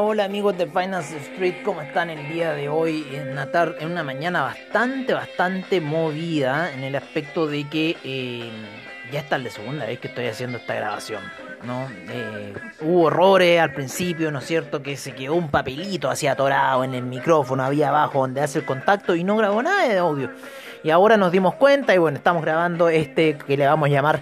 Hola, amigos de Finance Street, ¿cómo están el día de hoy? En una, en una mañana bastante, bastante movida en el aspecto de que eh, ya está la segunda vez que estoy haciendo esta grabación. ¿no? Eh, hubo errores al principio, ¿no es cierto? Que se quedó un papelito así atorado en el micrófono, había abajo donde hace el contacto y no grabó nada de audio. Y ahora nos dimos cuenta y bueno, estamos grabando este que le vamos a llamar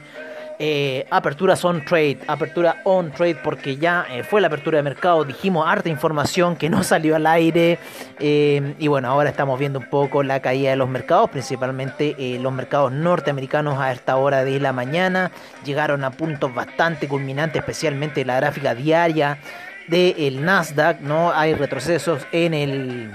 eh, aperturas on trade, apertura on trade porque ya eh, fue la apertura de mercado, dijimos harta información que no salió al aire eh, y bueno, ahora estamos viendo un poco la caída de los mercados, principalmente los mercados norteamericanos a esta hora de la mañana, llegaron a puntos bastante culminantes, especialmente la gráfica diaria del Nasdaq, ¿no? Hay retrocesos en el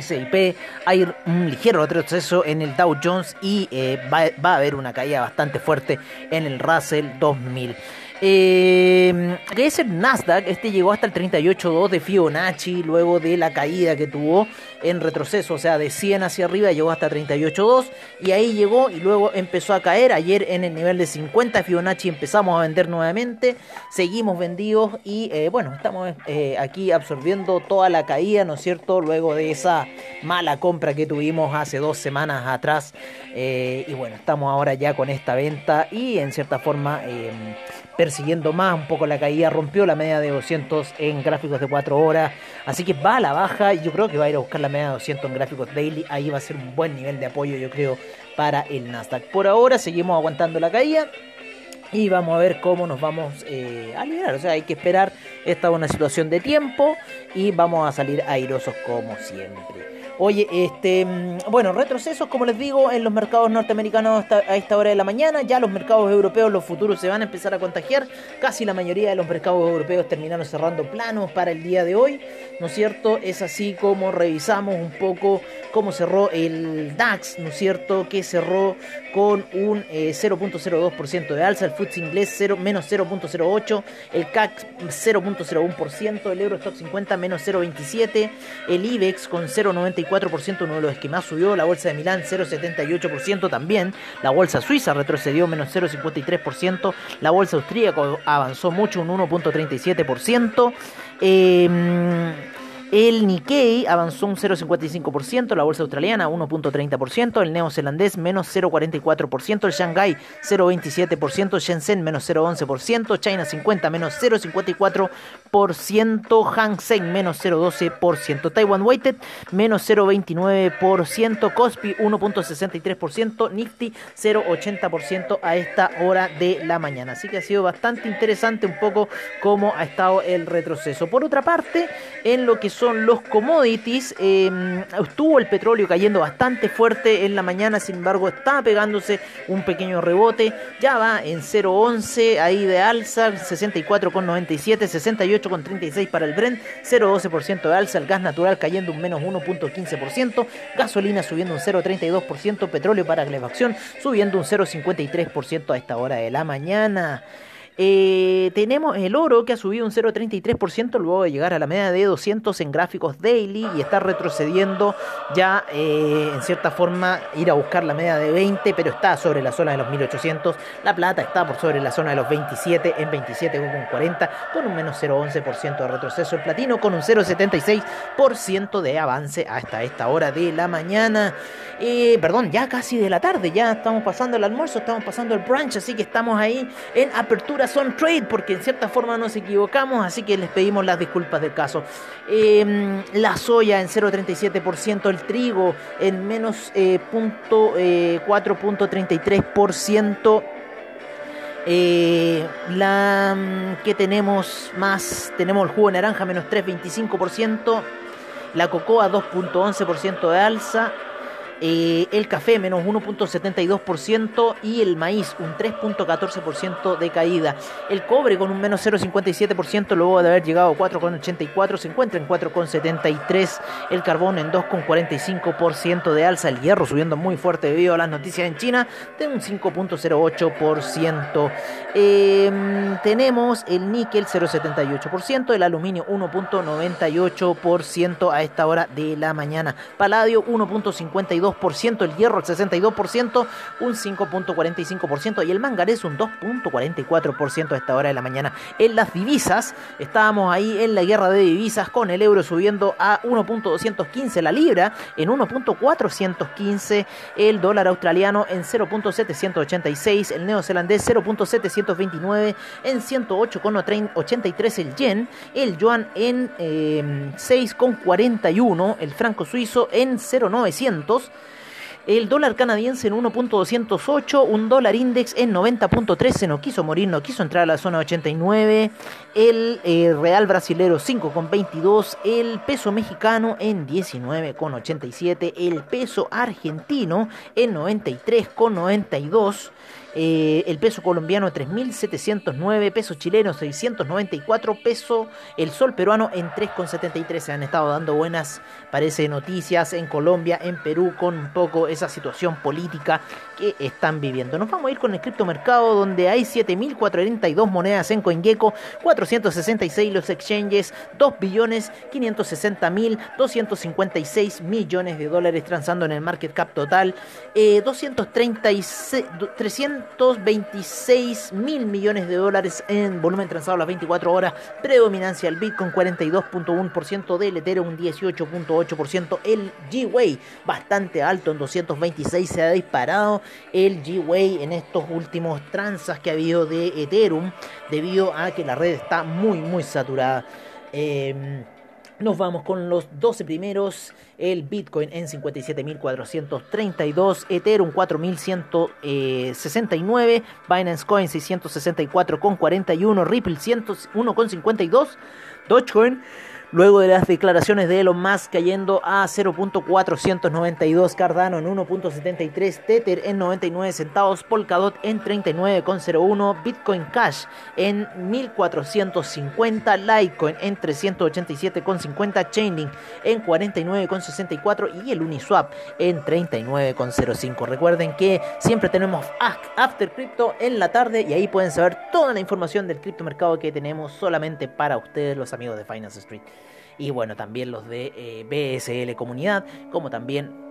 SIP, hay un ligero retroceso en el Dow Jones y eh, va, va, a haber una caída bastante fuerte en el Russell 2000. Eh, que es el Nasdaq, este llegó hasta el 38.2 de Fibonacci luego de la caída que tuvo en retroceso, o sea, de 100 hacia arriba llegó hasta 38.2 y ahí llegó y luego empezó a caer. Ayer en el nivel de 50 Fibonacci empezamos a vender nuevamente, seguimos vendidos y eh, bueno, estamos eh, aquí absorbiendo toda la caída, ¿no es cierto? Luego de esa mala compra que tuvimos hace dos semanas atrás eh, y bueno, estamos ahora ya con esta venta y en cierta forma persiguiendo más un poco la caída, rompió la media de 200 en gráficos de 4 horas, así que va a la baja y yo creo que va a ir a buscar la media de 200 en gráficos daily, ahí va a ser un buen nivel de apoyo yo creo para el Nasdaq. Por ahora seguimos aguantando la caída. Y vamos a ver cómo nos vamos eh, a liberar. O sea, hay que esperar. Esta es una situación de tiempo. Y vamos a salir airosos como siempre. Oye, este, mm, bueno, retrocesos, como les digo, en los mercados norteamericanos a esta hora de la mañana. Ya los mercados europeos, los futuros se van a empezar a contagiar. Casi la mayoría de los mercados europeos terminaron cerrando planos para el día de hoy. ¿No es cierto? Es así como revisamos un poco cómo cerró el DAX, ¿no es cierto? Que cerró con un 0.02% eh, de alza. FTSE inglés 0, menos 0.08%. El CAC 0.01%. El Eurostock 50 menos 0.27%. El IBEX con 0.94% uno de los que más subió, la bolsa de Milán 0,78% también, la bolsa suiza retrocedió menos 0,53%, la bolsa austríaca avanzó mucho, un 1,37%. Eh, el Nikkei avanzó un 0,55%, la bolsa australiana 1,30%, el neozelandés menos 0,44%, el Shanghai 0,27%, Shenzhen menos 0,11%, China 50 menos 0,54%, Hang Seng menos 0,12%, Taiwan Weighted menos 0,29%, Kospi 1,63%, Nifty 0,80% a esta hora de la mañana. Así que ha sido bastante interesante un poco cómo ha estado el retroceso. Por otra parte, en lo que son los commodities. Em, estuvo el petróleo cayendo bastante fuerte en la mañana, sin embargo está pegándose un pequeño rebote. Ya va en 0.11 ahí de alza, 64,97, 68,36 para el Brent, 0,12% de alza. El gas natural cayendo un menos 1,15%, gasolina subiendo un 0,32%, petróleo para calefacción subiendo un 0,53% a esta hora de la mañana. Eh, tenemos el oro que ha subido un 0,33% luego de llegar a la media de 200 en gráficos daily y está retrocediendo ya eh, en cierta forma ir a buscar la media de 20, pero está sobre la zona de los 1800. La plata está por sobre la zona de los 27 en 27,40 con un menos 0,11% de retroceso. El platino con un 0,76% de avance hasta esta hora de la mañana. Eh, perdón, ya casi de la tarde, ya estamos pasando el almuerzo, estamos pasando el brunch, así que estamos ahí en apertura son trade, porque en cierta forma nos equivocamos, así que les pedimos las disculpas del caso. Em, la soya en 0,37%, el trigo en menos eh, punto, 4.33%. Eh, eh, la mm, que tenemos más, tenemos el jugo de naranja menos 3.25%, la cocoa 2.11% de alza, eh, el café menos 1.72% y el maíz un 3.14% de caída. El cobre con un menos 0.57% luego de haber llegado a 4.84 se encuentra en 4.73. El carbón en 2.45% de alza. El hierro subiendo muy fuerte debido a las noticias en China de un 5.08%. Em, tenemos el níquel 0.78%, el aluminio 1.98% a esta hora de la mañana. Paladio 1.52% 62%, el hierro el 62%, un 5.45% y el manganés un 2.44% a esta hora de la mañana. En las divisas, estábamos ahí en la guerra de divisas con el euro subiendo a 1.215 la libra, en 1.415 el dólar australiano en 0.786, el neozelandés 0.729 en 108.83 el yen, el yuan en 6.41, em, el franco suizo en 0.900, el dólar canadiense en 1.208, un dólar index en 90.13, no quiso morir, no quiso entrar a la zona 89, el eh, real brasilero 5.22, el peso mexicano en 19.87, el peso argentino en 93.92, eh, el peso colombiano 3.709, peso chileno 694, peso el sol peruano en 3,73. Se han estado dando buenas, parece, noticias en Colombia, en Perú, con un poco esa situación política que están viviendo. Nos vamos a ir con el criptomercado donde hay 7.442 monedas en CoinGecko, 466 los exchanges, 2 billones 560 mil 256 millones de dólares transando en el market cap total, eh, 236, 300 226 mil millones de dólares en volumen transado las 24 horas. Predominancia el Bitcoin 42.1%, del Ethereum un 18.8%. El G-Way bastante alto en 226 se ha disparado el G-Way en estos últimos transas que ha habido de Ethereum debido a que la red está muy muy saturada. Eh, nos vamos con los 12 primeros. El Bitcoin en 57.432. Ethereum 4.169. Binance Coin 664,41. Ripple 101,52. Dogecoin Luego de las declaraciones de Elon Musk cayendo a 0.492, Cardano en 1.73, Tether en 99 centavos, Polkadot en 39.01, Bitcoin Cash en 1450, Litecoin en 387.50, Chainlink en 49.64 y el Uniswap en 39.05. Recuerden que siempre tenemos After Crypto en la tarde y ahí pueden saber toda la información del criptomercado que tenemos solamente para ustedes los amigos de Finance Street y bueno, también los de eh, BSL Comunidad, como también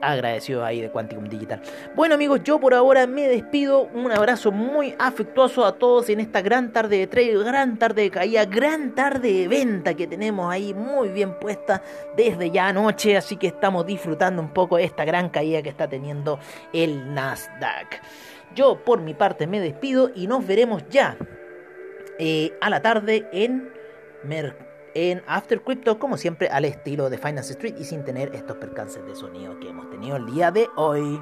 agradecido ahí de Quanticum Digital. Bueno amigos, yo por ahora me despido. Un abrazo muy afectuoso a todos en esta gran tarde de trade, gran tarde de caída, gran tarde de venta que tenemos ahí muy bien puesta desde ya anoche. Así que estamos disfrutando un poco esta gran caída que está teniendo el Nasdaq. Yo por mi parte me despido y nos veremos ya eh, a la tarde en Mercado en After Crypto, como siempre, al estilo de Finance Street y sin tener estos percances de sonido que hemos tenido el día de hoy.